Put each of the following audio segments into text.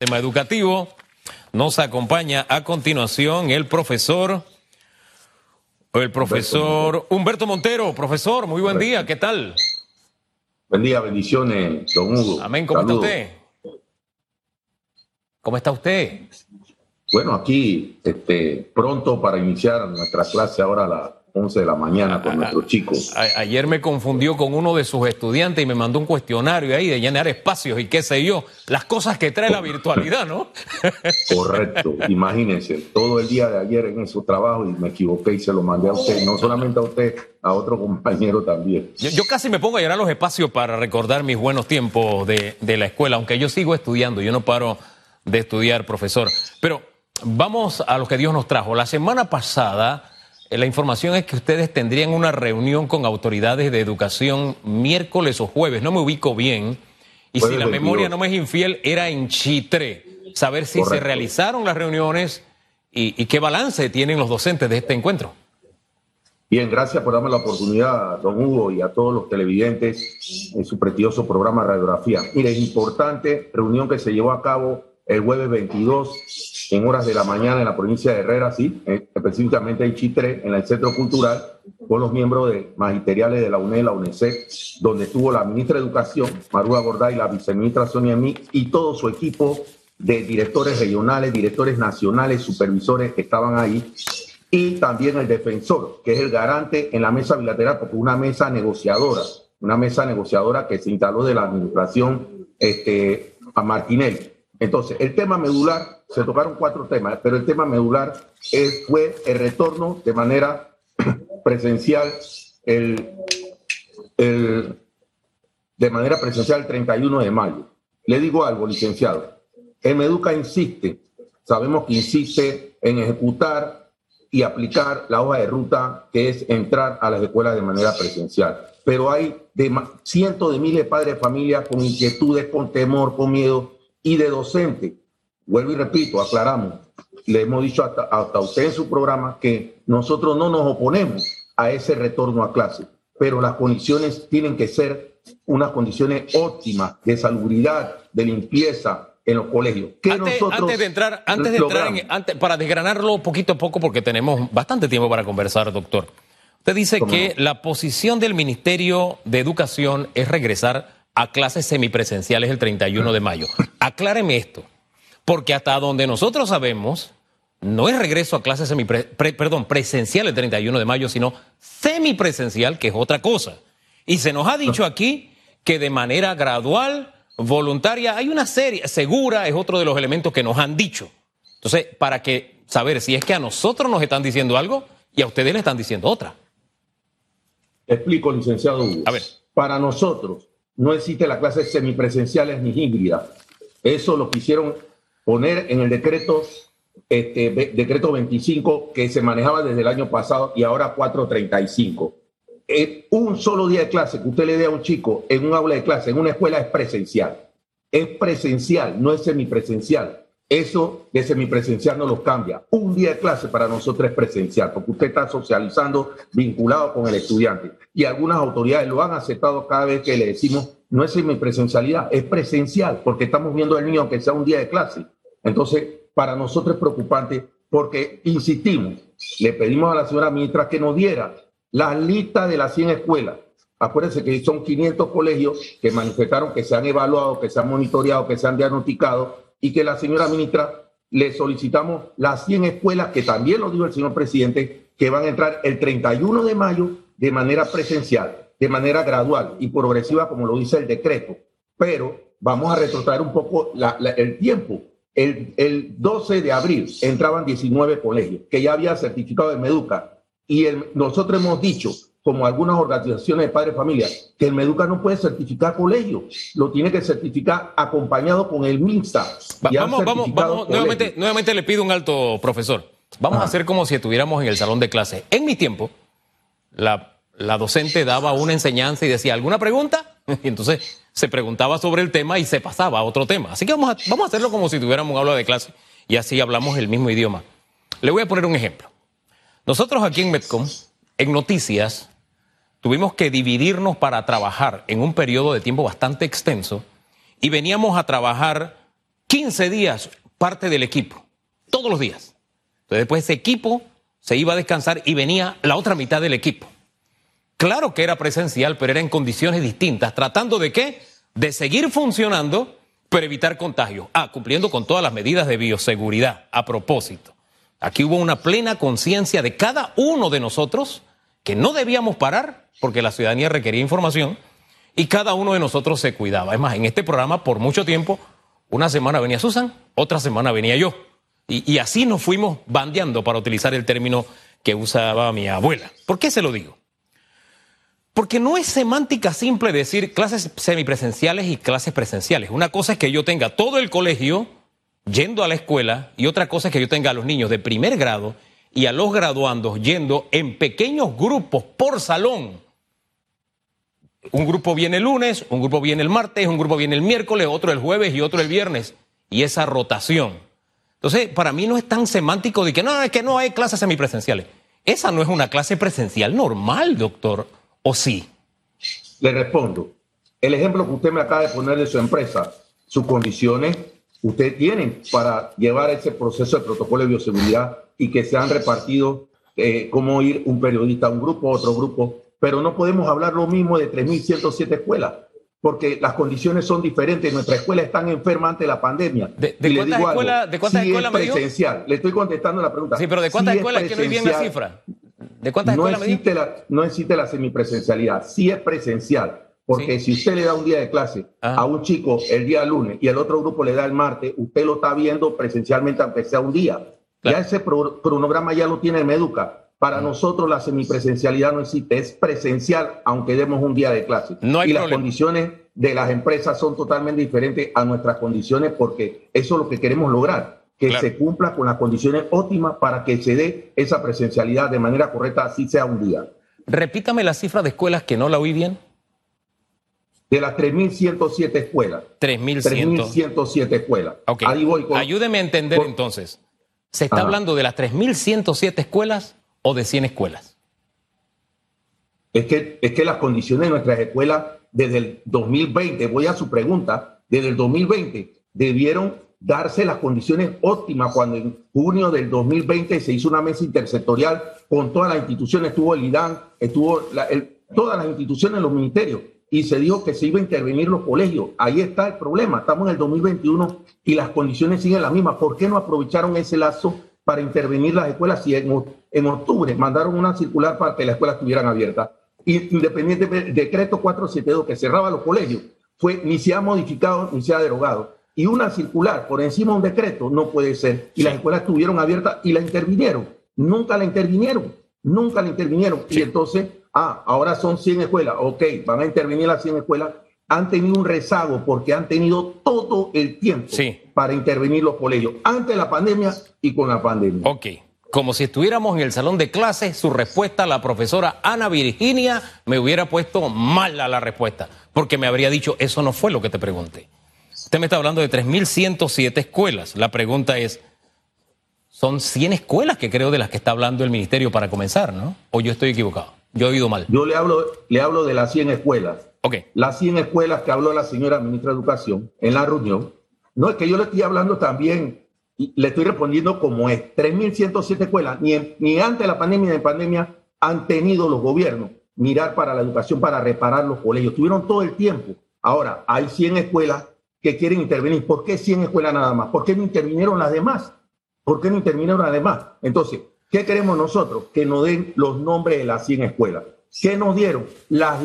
tema educativo. Nos acompaña a continuación el profesor, el profesor Humberto Montero. Profesor, muy buen día, ¿qué tal? Buen día, bendiciones, don Hugo. Amén, ¿cómo está usted? ¿Cómo está usted? Bueno, aquí este, pronto para iniciar nuestra clase ahora a las 11 de la mañana con nuestros chicos. ayer me confundió con uno de sus estudiantes y me mandó un cuestionario ahí de llenar espacios y qué sé yo, las cosas que trae la virtualidad, ¿no? Correcto, imagínense, todo el día de ayer en su trabajo y me equivoqué y se lo mandé a usted, no solamente a usted, a otro compañero también. Yo, casi me pongo a llenar los espacios para recordar mis buenos tiempos de, de la escuela, aunque yo sigo estudiando, yo no paro de estudiar, profesor. Pero vamos a lo que Dios nos trajo. La semana pasada la información es que ustedes tendrían una reunión con autoridades de educación miércoles o jueves, no me ubico bien. Y si la memoria no me es infiel, era en Chitre. Saber si se realizaron las reuniones y, qué balance tienen los docentes de este encuentro. Bien, gracias por darme la oportunidad, don Hugo, y a todos los televidentes en su prestigioso programa Radiografía. Mire, es importante reunión que se llevó a cabo el jueves 22 en horas de la mañana en la provincia de Herrera, sí, eh, específicamente en Chitre, en el Centro Cultural, con los miembros de magisteriales de la UNED, la UNESEC, donde estuvo la ministra de Educación, Marúa Gorday, la viceministra Sonia Mí y todo su equipo de directores regionales, directores nacionales, supervisores que estaban ahí, y también el defensor, que es el garante en la mesa bilateral, porque una mesa negociadora, una mesa negociadora que se instaló de la administración este, a Martinelli. Entonces, el tema medular, se tocaron cuatro temas, pero el tema medular fue el retorno de manera presencial, el, de manera presencial el 31 de mayo. Le digo algo, licenciado. El Meduca insiste, sabemos que insiste en ejecutar y aplicar la hoja de ruta que es entrar a las escuelas de manera presencial. Pero hay de, cientos de miles de padres de familia con inquietudes, con temor, con miedo, y de docente. Vuelvo y repito, aclaramos, le hemos dicho hasta, hasta usted en su programa que nosotros no nos oponemos a ese retorno a clase, pero las condiciones tienen que ser unas condiciones óptimas de salubridad, de limpieza, en los colegios. Antes, antes, de entrar, antes de entrar en, antes, para desgranarlo poquito a poco, porque tenemos bastante tiempo para conversar, doctor. Usted dice que la posición del Ministerio de Educación es regresar a clases semipresenciales el 31 de mayo. Acláreme esto, porque hasta donde nosotros sabemos, no es regreso a clases perdón, presencial el 31 de mayo, sino semipresencial, que es otra cosa. Y se nos ha dicho aquí que de manera gradual, voluntaria, hay una serie, segura es otro de los elementos que nos han dicho. Entonces, para que saber si es que a nosotros nos están diciendo algo y a ustedes le están diciendo otra. Explico, licenciado Hugo. A ver. Para nosotros, no existe la clase semipresenciales ni híbridas. Eso lo quisieron poner en el decreto, este, decreto 25 que se manejaba desde el año pasado y ahora 435. un solo día de clase que usted le dé a un chico en un aula de clase, en una escuela, es presencial. Es presencial, no es semipresencial. Eso de semipresencial no lo cambia. Un día de clase para nosotros es presencial, porque usted está socializando vinculado con el estudiante. Y algunas autoridades lo han aceptado cada vez que le decimos, no es semipresencialidad, es presencial, porque estamos viendo al niño que sea un día de clase. Entonces, para nosotros es preocupante porque, insistimos, le pedimos a la señora ministra que nos diera la lista de las 100 escuelas. Acuérdense que son 500 colegios que manifestaron que se han evaluado, que se han monitoreado, que se han diagnosticado y que la señora ministra le solicitamos las 100 escuelas, que también lo dijo el señor presidente, que van a entrar el 31 de mayo de manera presencial, de manera gradual y progresiva, como lo dice el decreto. Pero vamos a retrotraer un poco el tiempo. El, el, 12 de abril entraban 19 colegios que ya había certificado de Meduca y nosotros hemos dicho como algunas organizaciones de padres de familia, que el Meduca no puede certificar colegio, lo tiene que certificar acompañado con el MINSA. vamos, vamos, vamos nuevamente, nuevamente, le pido un alto, profesor. Vamos a hacer como si estuviéramos en el salón de clase. En mi tiempo, la, la docente daba una enseñanza y decía, ¿alguna pregunta? Y entonces se preguntaba sobre el tema y se pasaba a otro tema. Así que vamos a, vamos a hacerlo como si tuviéramos un aula de clase y así hablamos el mismo idioma. Le voy a poner un ejemplo. Nosotros aquí en Metcom, en noticias, tuvimos que dividirnos para trabajar en un periodo de tiempo bastante extenso y veníamos a trabajar 15 días parte del equipo, todos los días. Entonces después ese equipo se iba a descansar y venía la otra mitad del equipo. Claro que era presencial, pero era en condiciones distintas, tratando de qué? De seguir funcionando, pero evitar contagios. Ah, cumpliendo con todas las medidas de bioseguridad. A propósito, aquí hubo una plena conciencia de cada uno de nosotros que no debíamos parar porque la ciudadanía requería información y cada uno de nosotros se cuidaba. Es más, en este programa por mucho tiempo, una semana venía Susan, otra semana venía yo. Y, así nos fuimos bandeando para utilizar el término que usaba mi abuela. ¿Por qué se lo digo? Porque no es semántica simple decir clases semipresenciales y clases presenciales. Una cosa es que yo tenga todo el colegio yendo a la escuela y otra cosa es que yo tenga a los niños de primer grado y a los graduandos yendo en pequeños grupos por salón. Un grupo viene el lunes, un grupo viene el martes, un grupo viene el miércoles, otro el jueves y otro el viernes. Y esa rotación. Entonces, para mí no es tan semántico de que no, es que no hay clases semipresenciales. Esa no es una clase presencial normal, doctor, ¿o sí? Le respondo. El ejemplo que usted me acaba de poner de su empresa, sus condiciones, usted tiene para llevar ese proceso de protocolo de bioseguridad y que se han repartido eh, cómo ir un periodista a un grupo, otro grupo, pero no podemos hablar lo mismo de 3.107 escuelas, porque las condiciones son diferentes. Nuestras escuelas están enfermas ante la pandemia. ¿De, cuántas escuelas, ¿de cuántas escuelas presencial. Le estoy contestando la pregunta. Sí, pero ¿de cuántas escuelas es que no hay bien la cifra? ¿De cuántas no existe la, No existe la semipresencialidad. Sí es presencial. Porque si usted le da un día de clase ah. a un chico el día lunes y el otro grupo le da el martes, usted lo está viendo presencialmente aunque sea un día. Ya ese cronograma ya lo tiene Meduca. Para nosotros la semipresencialidad no existe, es presencial aunque demos un día de clase. No hay y las condiciones de las empresas son totalmente diferentes a nuestras condiciones porque eso es lo que queremos lograr, que se cumpla con las condiciones óptimas para que se dé esa presencialidad de manera correcta, así sea un día. Repítame la cifra de escuelas que no la oí bien. De las 3.107 escuelas. 3.107 escuelas. Okay. Ayúdeme a entender entonces. ¿Se está hablando de las 3.107 escuelas o de 100 escuelas? Es que, es que las condiciones de nuestras escuelas desde el 2020, voy a su pregunta, desde el 2020 debieron darse las condiciones óptimas cuando en junio del 2020 se hizo una mesa intersectorial con todas las instituciones, estuvo el IDAN, estuvo todas las instituciones, los ministerios, y se dijo que se iba a intervenir los colegios. Ahí está el problema, estamos en el 2021 y las condiciones siguen las mismas. ¿Por qué no aprovecharon ese lazo para intervenir las escuelas si en, en octubre mandaron una circular para que las escuelas estuvieran abiertas? Independiente del decreto 472 que cerraba los colegios, fue ni se ha modificado ni se ha derogado. Y una circular por encima de un decreto no puede ser. Y las escuelas estuvieron abiertas y la intervinieron. Nunca la intervinieron. Nunca la intervinieron. Y entonces, ah, ahora son 100 escuelas. Ok, van a intervenir las 100 escuelas. Han tenido un rezago porque han tenido todo el tiempo para intervenir los colegios, antes de la pandemia y con la pandemia. Ok como si estuviéramos en el salón de clases, su respuesta a la profesora Ana Virginia me hubiera puesto mal a la respuesta, porque me habría dicho, eso no fue lo que te pregunté. Usted me está hablando de 3.107 escuelas. La pregunta es, son 100 escuelas que creo de las que está hablando el ministerio para comenzar, ¿no? ¿O yo estoy equivocado? Yo he oído mal. Yo le hablo, le hablo de las 100 escuelas. Ok. Las 100 escuelas que habló la señora ministra de Educación en la reunión. No es que yo le estoy hablando también le estoy respondiendo como es. 3.107 escuelas, ni, ni antes de la pandemia ni de pandemia han tenido los gobiernos mirar para la educación, para reparar los colegios. Tuvieron todo el tiempo. Ahora, hay 100 escuelas que quieren intervenir. ¿Por qué 100 escuelas nada más? ¿Por qué no intervinieron las demás? ¿Por qué no intervinieron las demás? Entonces, ¿qué queremos nosotros? Que nos den los nombres de las 100 escuelas. ¿Qué nos dieron? Las,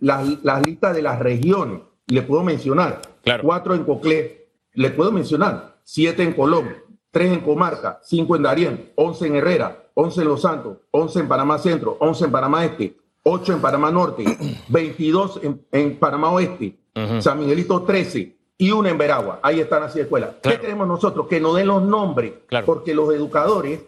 las, listas de las regiones. Le puedo mencionar. Cuatro en Coclé. Le puedo mencionar siete en Colón, tres en Comarca, cinco en Darién, once en Herrera, once en Los Santos, once en Panamá Centro, once en Panamá Este, ocho en Panamá Norte, 22 en, Panamá Oeste, San Miguelito 13 y una en Veragua. Ahí están las escuelas. ¿Qué queremos nosotros? Que nos den los nombres, porque los educadores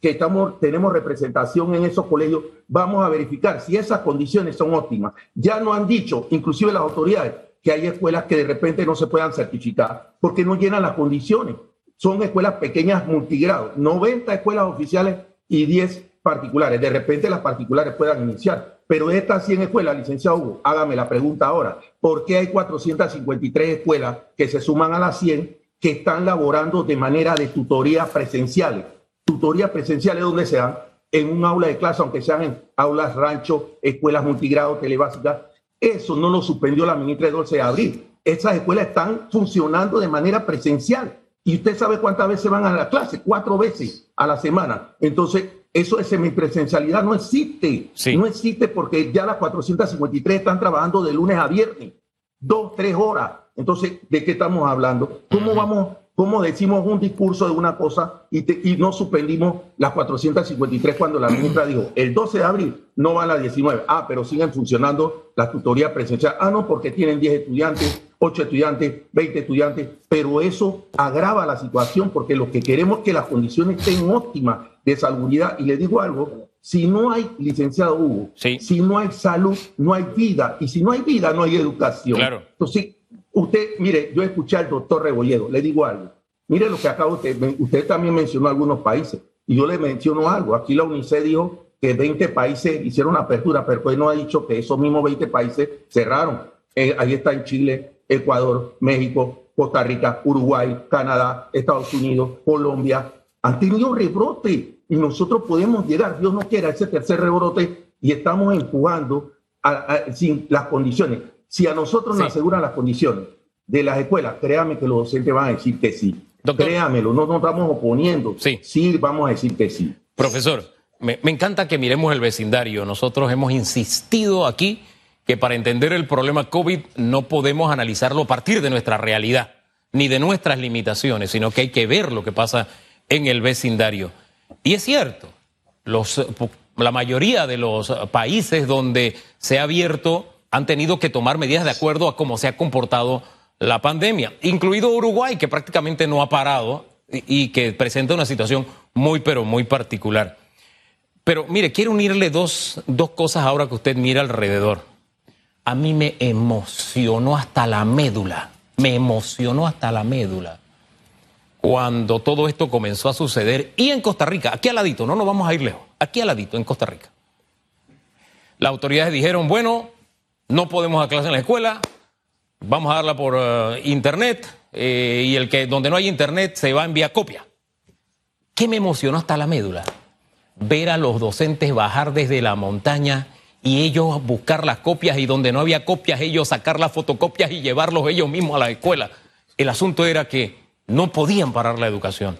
que estamos, tenemos representación en esos colegios, vamos a verificar si esas condiciones son óptimas. Ya no han dicho, inclusive las autoridades, que hay escuelas que de repente no se puedan certificar porque no llenan las condiciones. Son escuelas pequeñas multigrados, 90 escuelas oficiales y 10 particulares. De repente las particulares puedan iniciar. Pero estas 100 escuelas, licenciado Hugo, hágame la pregunta ahora. ¿Por qué hay 453 escuelas que se suman a las 100 que están laborando de manera de tutorías presenciales. Tutorías presenciales donde sean en un aula de clase, aunque sean en aulas rancho, escuelas multigrado, telebásicas. Eso no lo suspendió la ministra de 12 de abril. Esas escuelas están funcionando de manera presencial. Y usted sabe cuántas veces van a la clase, cuatro veces a la semana. Entonces, eso de semipresencialidad no existe. No existe porque ya las 453 están trabajando de lunes a viernes, dos, tres horas. Entonces, ¿de qué estamos hablando? ¿Cómo vamos ¿Cómo decimos un discurso de una cosa y, no suspendimos las 453 cuando la ministra dijo el 12 de abril no van las 19? Ah, pero siguen funcionando las tutorías presenciales. Ah, no, porque tienen 10 estudiantes, 8 estudiantes, 20 estudiantes, pero eso agrava la situación porque lo que queremos es que las condiciones estén óptimas de salubridad. Y le digo algo, si no hay licenciado Hugo, si no hay salud, no hay vida, y si no hay vida, no hay educación. Claro. Entonces, Usted, mire, yo escuché al doctor Rebolledo, le digo algo. Mire lo que acaba usted, usted también mencionó algunos países, y yo le menciono algo. Aquí la UNICEF dijo que 20 países hicieron apertura, pero pues no ha dicho que esos mismos 20 países cerraron. Eh, ahí está Chile, Ecuador, México, Costa Rica, Uruguay, Canadá, Estados Unidos, Colombia. Han tenido rebrote y nosotros podemos llegar, Dios no quiera, ese tercer rebrote y estamos empujando sin las condiciones. Si a nosotros nos aseguran las condiciones de las escuelas, créame que los docentes van a decir que sí. Créamelo, no nos estamos oponiendo. Sí. sí, vamos a decir que sí. Profesor, me, me encanta que miremos el vecindario. Nosotros hemos insistido aquí que para entender el problema COVID no podemos analizarlo a partir de nuestra realidad, ni de nuestras limitaciones, sino que hay que ver lo que pasa en el vecindario. Y es cierto, los, la mayoría de los países donde se ha abierto han tenido que tomar medidas de acuerdo a cómo se ha comportado la pandemia, incluido Uruguay, que prácticamente no ha parado y, que presenta una situación muy, pero muy particular. Pero mire, quiero unirle dos, dos cosas ahora que usted mira alrededor. A mí me emocionó hasta la médula, me emocionó hasta la médula cuando todo esto comenzó a suceder y en Costa Rica, aquí al ladito, no nos vamos a ir lejos, aquí al ladito, en Costa Rica. Las autoridades dijeron, bueno, no podemos dar clase en la escuela, vamos a darla por eh, internet eh, y el que donde no hay internet se va a enviar copia. ¿Qué me emocionó hasta la médula? Ver a los docentes bajar desde la montaña y ellos buscar las copias y donde no había copias ellos sacar las fotocopias y llevarlos ellos mismos a la escuela. El asunto era que no podían parar la educación.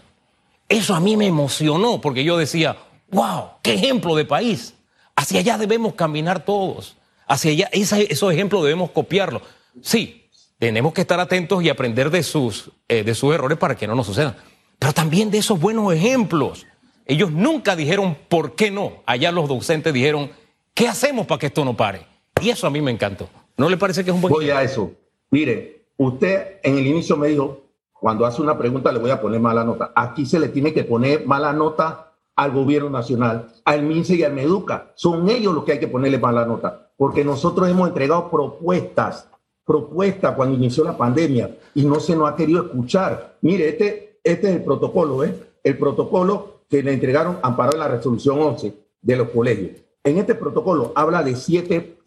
Eso a mí me emocionó porque yo decía, wow, qué ejemplo de país. Hacia allá debemos caminar todos. Hacia allá, esos ejemplos debemos copiarlos. Sí, tenemos que estar atentos y aprender de sus, eh, de sus errores para que no nos sucedan. Pero también de esos buenos ejemplos. Ellos nunca dijeron por qué no. Allá los docentes dijeron, ¿qué hacemos para que esto no pare? Y eso a mí me encantó. ¿No le parece que es un buen Voy a eso. Mire, usted en el inicio me dijo, cuando hace una pregunta le voy a poner mala nota. Aquí se le tiene que poner mala nota al gobierno nacional, al MINSE y al MEDUCA. Son ellos los que hay que ponerle mala nota porque nosotros hemos entregado propuestas, propuestas cuando inició la pandemia y no se nos ha querido escuchar. Mire, este, este es el protocolo, ¿eh? El protocolo que le entregaron amparado en la resolución 11 de los colegios. En este protocolo habla de siete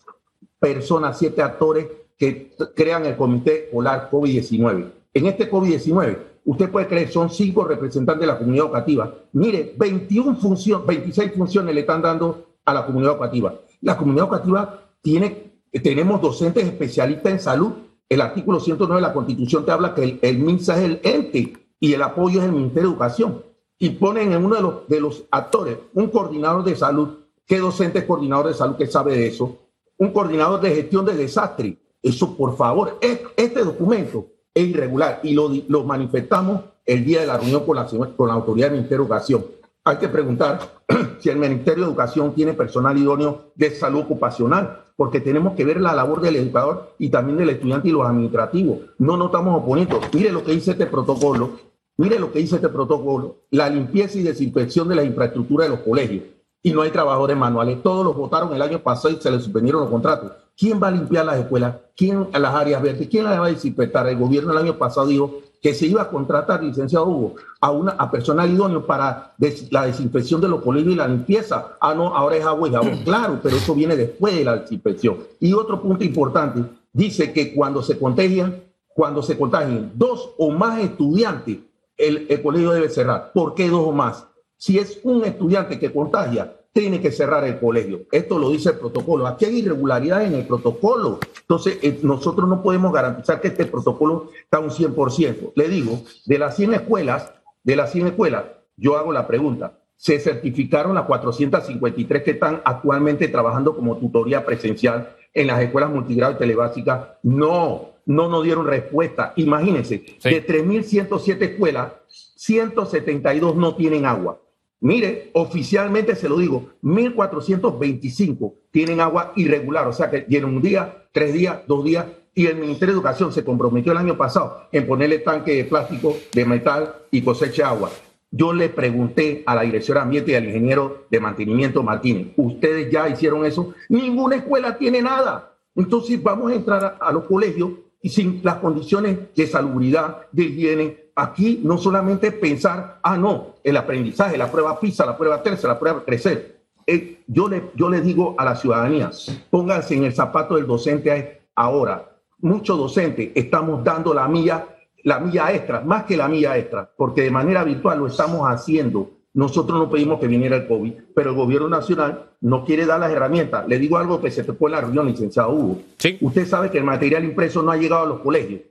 personas, siete actores que crean el Comité Polar COVID-19. En este COVID-19, usted puede creer, son cinco representantes de la comunidad educativa. Mire, 21 funciones, 26 funciones le están dando a la comunidad educativa. La comunidad educativa tiene, tenemos docentes especialistas en salud. El artículo 109 de la Constitución te habla que el, el MINSA es el ente y el apoyo es el Ministerio de Educación. Y ponen en uno de los, de los actores un coordinador de salud. ¿Qué docente es coordinador de salud que sabe de eso? Un coordinador de gestión de desastre. Eso, por favor, este documento es irregular y lo, lo manifestamos el día de la reunión con la, con la autoridad del Ministerio de Educación hay que preguntar si el Ministerio de Educación tiene personal idóneo de salud ocupacional, porque tenemos que ver la labor del educador y también del estudiante y los administrativos. No nos estamos oponiendo. Mire lo que dice este protocolo. Mire lo que dice este protocolo. La limpieza y desinfección de la infraestructura de los colegios. Y no hay trabajadores manuales. Todos los votaron el año pasado y se les suspendieron los contratos. ¿Quién va a limpiar las escuelas? ¿Quién las áreas verdes? ¿Quién las va a desinfectar? El gobierno el año pasado dijo que se iba a contratar, licenciado Hugo, a, una, a personal idóneo para la desinfección de los colegios y la limpieza. Ah, no, ahora es agua y jabón. Claro, pero eso viene después de la desinfección. Y otro punto importante, dice que cuando se contagian, cuando se contagien dos o más estudiantes, el, el colegio debe cerrar. ¿Por qué dos o más? Si es un estudiante que contagia, tiene que cerrar el colegio. Esto lo dice el protocolo. Aquí hay irregularidades en el protocolo. Entonces, eh, nosotros no podemos garantizar que este protocolo está un 100%. Le digo, de las 100 escuelas, de las 100 escuelas, yo hago la pregunta. ¿Se certificaron las 453 que están actualmente trabajando como tutoría presencial en las escuelas multigrado y telebásicas? No, no nos dieron respuesta. Imagínense, de 3.107 escuelas, 172 no tienen agua. Mire, oficialmente se lo digo, 1.425 tienen agua irregular, o sea que tienen un día, tres días, dos días, y el Ministerio de Educación se comprometió el año pasado en ponerle tanque de plástico, de metal y cosecha agua. Yo le pregunté a la dirección de ambiente y al ingeniero de mantenimiento Martínez, ¿ustedes ya hicieron eso? Ninguna escuela tiene nada. Entonces vamos a entrar a los colegios y sin las condiciones de salubridad, de higiene, aquí no solamente pensar, ah, no, el aprendizaje, la prueba PISA, la prueba TERCE, la prueba crecer. Eh, yo, le, yo le digo a la ciudadanía, pónganse en el zapato del docente ahora. Muchos docentes estamos dando la milla, la milla extra, más que la milla extra, porque de manera virtual lo estamos haciendo. Nosotros no pedimos que viniera el COVID, pero el gobierno nacional no quiere dar las herramientas. Le digo algo que se te fue en la reunión, licenciado Hugo. Usted sabe que el material impreso no ha llegado a los colegios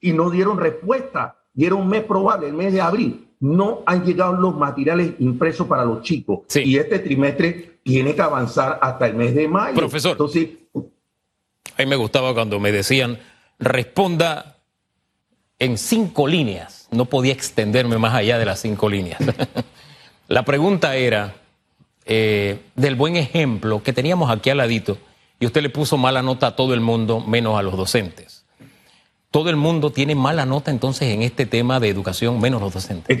y no dieron respuesta era un mes probable, el mes de abril, no han llegado los materiales impresos para los chicos. Y este trimestre tiene que avanzar hasta el mes de mayo. Profesor, Entonces, a mí me gustaba cuando me decían, responda en cinco líneas. No podía extenderme más allá de las cinco líneas. La pregunta era eh, del buen ejemplo que teníamos aquí al ladito, y usted le puso mala nota a todo el mundo, menos a los docentes todo el mundo tiene mala nota entonces en este tema de educación, menos los docentes. Es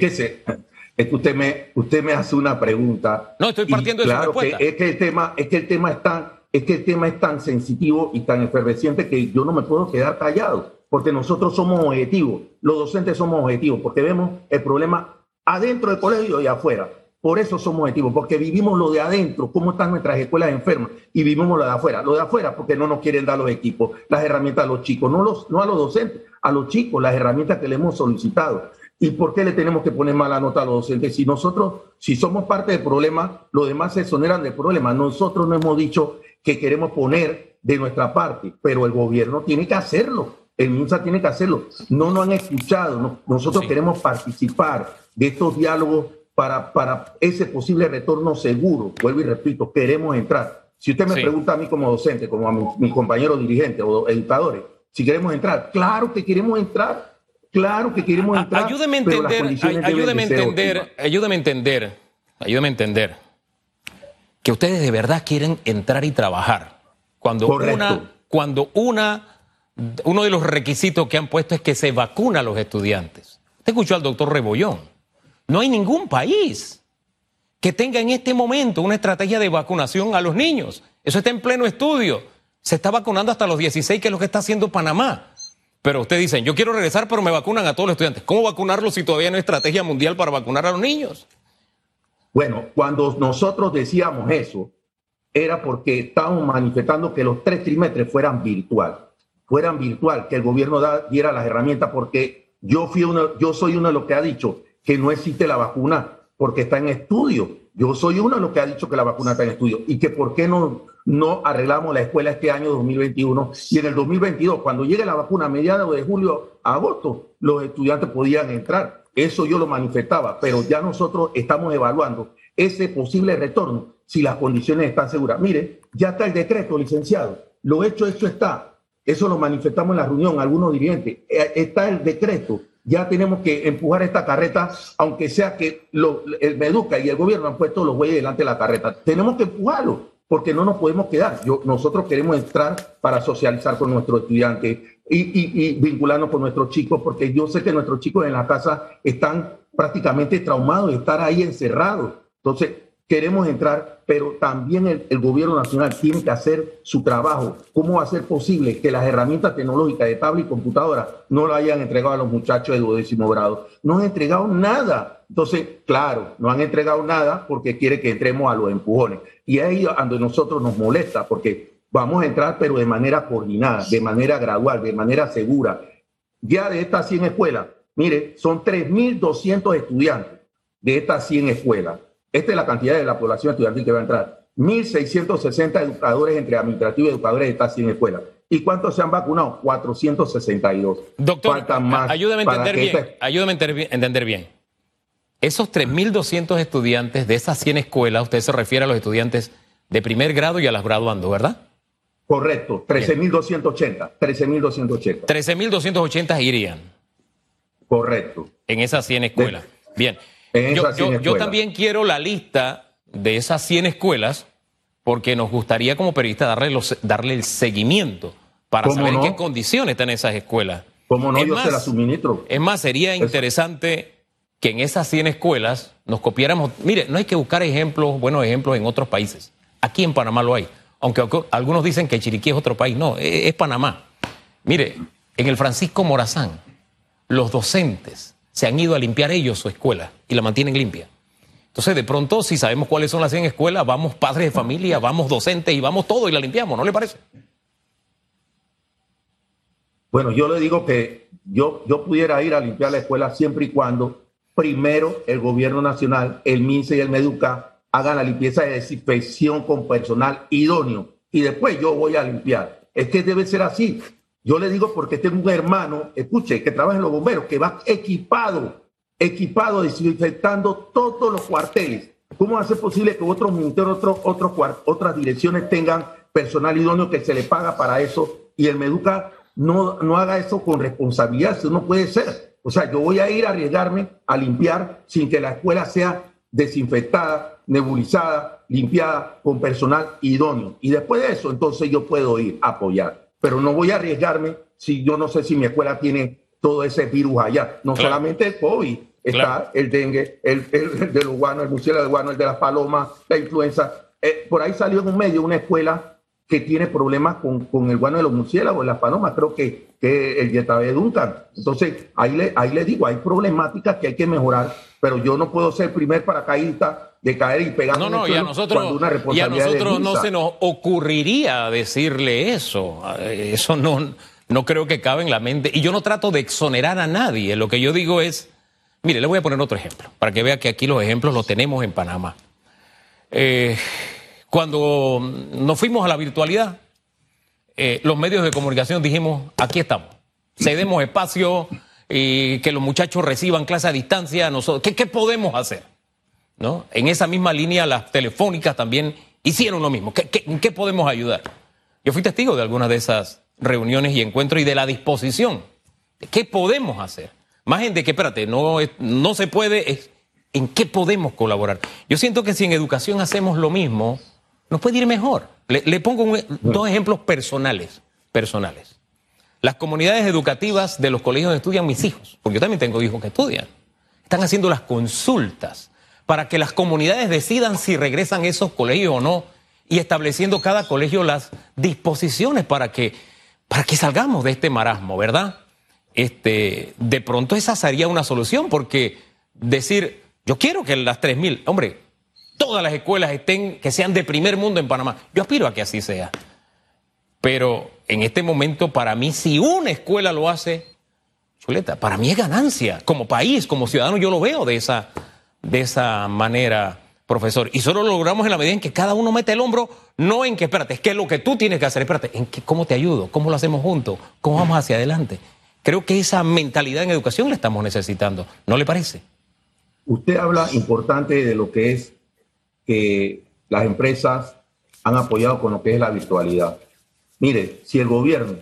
que, usted, me, usted me hace una pregunta. No, estoy partiendo de claro respuesta. es que el tema, es que el tema es tan, es que el tema es tan sensitivo y tan efervesciente que yo no me puedo quedar callado, porque nosotros somos objetivos, los docentes somos objetivos, porque vemos el problema adentro del colegio y afuera. Por eso somos objetivos, porque vivimos lo de adentro, cómo están nuestras escuelas enfermas, y vivimos lo de afuera. Lo de afuera, porque no nos quieren dar los equipos, las herramientas a los chicos, no, los, no a los docentes, a los chicos, las herramientas que le hemos solicitado. ¿Y por qué le tenemos que poner mala nota a los docentes? Si nosotros, si somos parte del problema, los demás se exoneran del problema. Nosotros no hemos dicho que queremos poner de nuestra parte, pero el gobierno tiene que hacerlo. El MINSA tiene que hacerlo. No nos han escuchado. nosotros queremos participar de estos diálogos para, para ese posible retorno seguro. Vuelvo y repito, queremos entrar. Si usted me pregunta a mí como docente, como a mis compañeros dirigentes o educadores, si queremos entrar, claro que queremos entrar, claro que queremos entrar. Ayúdeme a entender, ayúdeme a entender, ayúdeme a entender, ayúdeme a entender que ustedes de verdad quieren entrar y trabajar. Cuando una, cuando una, uno de los requisitos que han puesto es que se vacuna a los estudiantes. Usted escuchó al doctor Rebollón. No hay ningún país que tenga en este momento una estrategia de vacunación a los niños. Eso está en pleno estudio. Se está vacunando hasta los 16, que es lo que está haciendo Panamá. Pero ustedes dicen, yo quiero regresar, pero me vacunan a todos los estudiantes. ¿Cómo vacunarlos si todavía no hay estrategia mundial para vacunar a los niños? Bueno, cuando nosotros decíamos eso, era porque estábamos manifestando que los tres trimestres fueran virtual, fueran virtual, que el gobierno diera las herramientas, porque yo, fui uno, yo soy uno de los que ha dicho, que no existe la vacuna porque está en estudio. Yo soy uno de los que ha dicho que la vacuna está en estudio y que por qué no, no arreglamos la escuela este año 2021 y en el 2022, cuando llegue la vacuna a mediados de julio a agosto, los estudiantes podían entrar. Eso yo lo manifestaba, pero ya nosotros estamos evaluando ese posible retorno si las condiciones están seguras. Mire, ya está el decreto, licenciado. Lo hecho, esto está. Eso lo manifestamos en la reunión, algunos dirigentes. Eh, está el decreto ya tenemos que empujar esta carreta, aunque sea que el Meduca y el gobierno han puesto los bueyes delante de la carreta. Tenemos que empujarlo, porque no nos podemos quedar. Yo, nosotros queremos entrar para socializar con nuestros estudiantes y vincularnos con nuestros chicos, porque yo sé que nuestros chicos en la casa están prácticamente traumados de estar ahí encerrados. Entonces, queremos entrar, pero también el, gobierno nacional tiene que hacer su trabajo. ¿Cómo va a ser posible que las herramientas tecnológicas de tablet y computadora no lo hayan entregado a los muchachos de duodécimo grado? No han entregado nada. Entonces, claro, no han entregado nada porque quiere que entremos a los empujones. Y ahí donde nosotros nos molesta, porque vamos a entrar, pero de manera coordinada, de manera gradual, de manera segura. ya de estas 100 escuelas, mire, son 3.200 estudiantes de estas 100 escuelas. Esta es la cantidad de la población estudiantil que va a entrar. 1.660 educadores entre administrativos y educadores de estas 100 escuelas. ¿Y cuántos se han vacunado? 462. Doctor, ayúdame, a entender bien, ayúdame a entender bien. Esos 3.200 estudiantes de esas 100 escuelas, usted se refiere a los estudiantes de primer grado y a las graduando, ¿verdad? Correcto, 13.280. 13.280. 13.280 irían. Correcto. En esas 100 escuelas. Bien. Yo, también quiero la lista de esas 100 escuelas porque nos gustaría como periodistas darle, darle el seguimiento para saber en qué condiciones están esas escuelas. ¿Cómo no? yo se la suministro. Es más, sería interesante que en esas 100 escuelas nos copiáramos. Mire, no hay que buscar ejemplos, buenos ejemplos en otros países. Aquí en Panamá lo hay. Aunque algunos dicen que Chiriquí es otro país. No, e-, es, Panamá. Mire, en el Francisco Morazán, los docentes se han ido a limpiar ellos su escuela y la mantienen limpia. Entonces, de pronto, si sabemos cuáles son las 100 escuelas, vamos padres de familia, vamos docentes y vamos todo y la limpiamos, ¿no le parece? Bueno, yo le digo que yo, yo pudiera ir a limpiar la escuela siempre y cuando primero el gobierno nacional, el MINSE y el MEDUCA hagan la limpieza de desinfección con personal idóneo y después yo voy a limpiar. Es que debe ser así. Yo le digo porque tengo un hermano, escuche, que trabaja en los bomberos, que va equipado, equipado, desinfectando todos los cuarteles. ¿Cómo ser posible que otros ministerios, otros, otros, otras direcciones tengan personal idóneo que se le paga para eso y el Meduca no, no haga eso con responsabilidad? Eso no puede ser. O sea, yo voy a ir a arriesgarme a limpiar sin que la escuela sea desinfectada, nebulizada, limpiada con personal idóneo. Y después de eso, entonces yo puedo ir a apoyar. Pero no voy a arriesgarme si yo no sé si mi escuela tiene todo ese virus allá. No solamente el COVID, está el dengue, el, el, de los guanos, el murciélago de guano, el de las palomas, la influenza. Eh, por ahí salió en un medio una escuela que tiene problemas con, con el guano de los murciélagos, las palomas, creo que, que el Yetabe Duncan. Entonces, ahí le, ahí le digo, hay problemáticas que hay que mejorar, pero yo no puedo ser primer paracaidista de caer y pegar. No, no, y a nosotros, y a nosotros no se nos ocurriría decirle eso. Eso no, no creo que cabe en la mente. Y yo no trato de exonerar a nadie. Lo que yo digo es, mire, le voy a poner otro ejemplo, para que vea que aquí los ejemplos los tenemos en Panamá. Eh, cuando nos fuimos a la virtualidad, eh, los medios de comunicación dijimos, aquí estamos, cedemos espacio y que los muchachos reciban clase a distancia. Nosotros, ¿qué, podemos hacer? ¿No? En esa misma línea, las telefónicas también hicieron lo mismo. ¿Qué, en qué podemos ayudar? Yo fui testigo de algunas de esas reuniones y encuentros y de la disposición. ¿Qué podemos hacer? Más gente que, espérate, no, no se puede, ¿en qué podemos colaborar? Yo siento que si en educación hacemos lo mismo, nos puede ir mejor. Le, pongo dos ejemplos personales, personales. Las comunidades educativas de los colegios donde estudian mis hijos, porque yo también tengo hijos que estudian, están haciendo las consultas para que las comunidades decidan si regresan esos colegios o no y estableciendo cada colegio las disposiciones para que, para que salgamos de este marasmo, ¿verdad? Este, de pronto esa sería una solución, porque decir, yo quiero que las 3.000, hombre, todas las escuelas estén, que sean de primer mundo en Panamá. Yo aspiro a que así sea. Pero en este momento, para mí, si una escuela lo hace, chuleta, para mí es ganancia. Como país, como ciudadano, yo lo veo de esa, de esa manera, profesor. Y solo lo logramos en la medida en que cada uno mete el hombro, no en que, espérate, es que es lo que tú tienes que hacer, espérate, en que, cómo te ayudo, cómo lo hacemos juntos, cómo vamos hacia adelante. Creo que esa mentalidad en educación la estamos necesitando, ¿no le parece? Usted habla importante de lo que es que las empresas han apoyado con lo que es la virtualidad. Mire, si el gobierno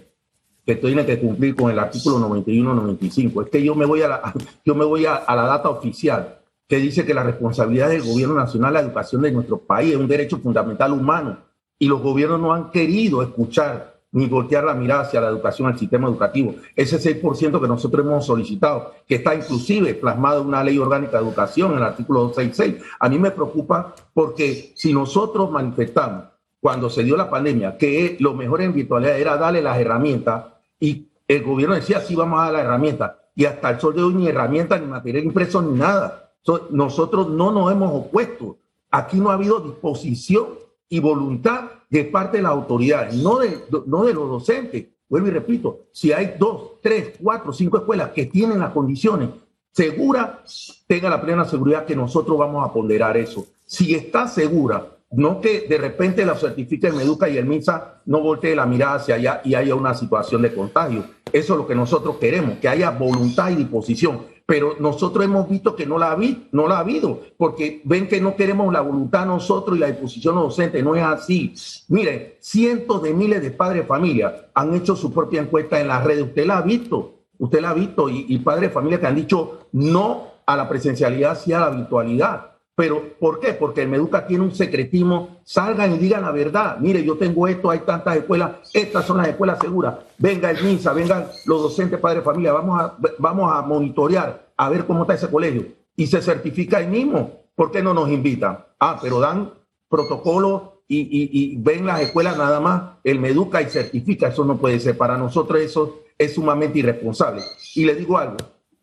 que tiene que cumplir con el artículo 91-95, es que yo me voy, a la, yo me voy a, la data oficial que dice que la responsabilidad del gobierno nacional la educación de nuestro país es un derecho fundamental humano y los gobiernos no han querido escuchar ni voltear la mirada hacia la educación, al sistema educativo. Ese 6% que nosotros hemos solicitado, que está inclusive plasmado en una ley orgánica de educación, en el artículo 266, a mí me preocupa porque si nosotros manifestamos cuando se dio la pandemia que lo mejor en virtualidad era darle las herramientas y el gobierno decía sí vamos a dar las herramientas y hasta el sol de hoy ni herramientas, ni material impreso, ni nada. nosotros no nos hemos opuesto. Aquí no ha habido disposición y voluntad de parte de las autoridades, no de, no de los docentes. vuelvo y repito, si hay dos, tres, cuatro, cinco escuelas que tienen las condiciones seguras, tenga la plena seguridad que nosotros vamos a ponderar eso. Si está segura, no que de repente la el Meduca y el MISA no voltee la mirada hacia allá y haya una situación de contagio. Eso es lo que nosotros queremos, que haya voluntad y disposición. Pero nosotros hemos visto que no la, ha, no la ha habido, porque ven que no queremos la voluntad nosotros y la disposición docente. No es así. Miren, cientos de miles de padres de familia han hecho su propia encuesta en las redes. Usted la ha visto, usted la ha visto, y, y padres de familia que han dicho no a la presencialidad, sí a la virtualidad. Pero, ¿por qué? Porque el Meduca tiene un secretismo. Salgan y digan la verdad. Mire, yo tengo esto, hay tantas escuelas, estas son las escuelas seguras. Venga el MINSA, vengan los docentes, padres familia, vamos a, vamos a monitorear, a ver cómo está ese colegio. Y se certifica ahí mismo. ¿Por qué no nos invitan? Ah, pero dan protocolo y, ven las escuelas nada más, el Meduca y certifica. Eso no puede ser. Para nosotros eso es sumamente irresponsable. Y le digo algo,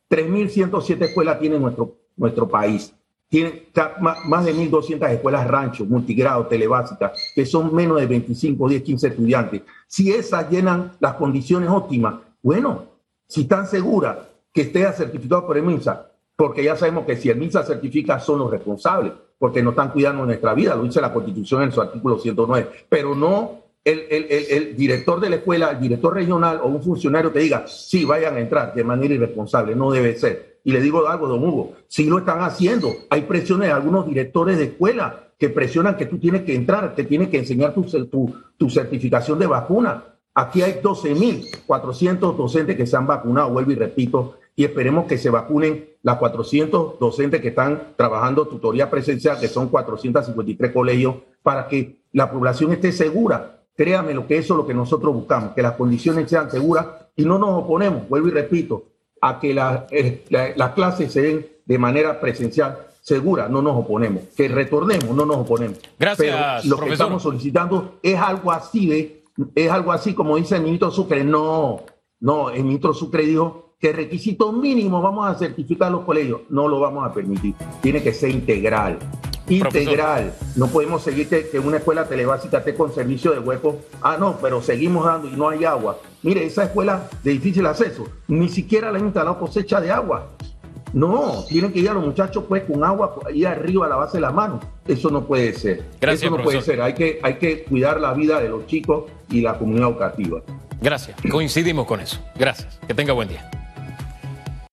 3.107 escuelas tiene nuestro, nuestro país tienen más de 1.200 escuelas rancho, multigrado, telebásicas, que son menos de 25, 10, 15 estudiantes. Si esas llenan las condiciones óptimas, bueno, si están seguras que esté certificado por el MINSA, porque ya sabemos que si el MINSA certifica son los responsables, porque no están cuidando nuestra vida, lo dice la Constitución en su artículo 109, pero no el, el, el, director de la escuela, el director regional o un funcionario que diga, sí, vayan a entrar de manera irresponsable, no debe ser. Y le digo algo, don Hugo, si lo están haciendo, hay presiones de algunos directores de escuela que presionan que tú tienes que entrar, que tienes que enseñar tu, tu, tu certificación de vacuna. Aquí hay 12.400 docentes que se han vacunado, vuelvo y repito, y esperemos que se vacunen las 400 docentes que están trabajando tutoría presencial, que son 453 colegios, para que la población esté segura. Créame lo que eso es lo que nosotros buscamos, que las condiciones sean seguras y no nos oponemos, vuelvo y repito, a que eh, las clases se den de manera presencial segura, no nos oponemos. Que retornemos, no nos oponemos. Gracias. lo que estamos solicitando es algo así de, es algo así como dice el ministro Sucre. No, no, el ministro Sucre dijo que requisito mínimo vamos a certificar los colegios. No lo vamos a permitir. Tiene que ser integral integral. No podemos seguir que, una escuela telebásica esté con servicio de hueco. Ah, no, pero seguimos dando y no hay agua. Mire, esa escuela de difícil acceso, ni siquiera le han instalado cosecha de agua. No, tienen que ir a los muchachos pues con agua ahí arriba a la base de la mano. Eso no puede ser. Gracias, Eso no puede ser. Hay que, hay que cuidar la vida de los chicos y la comunidad educativa. Gracias. Coincidimos con eso. Gracias. Que tenga buen día.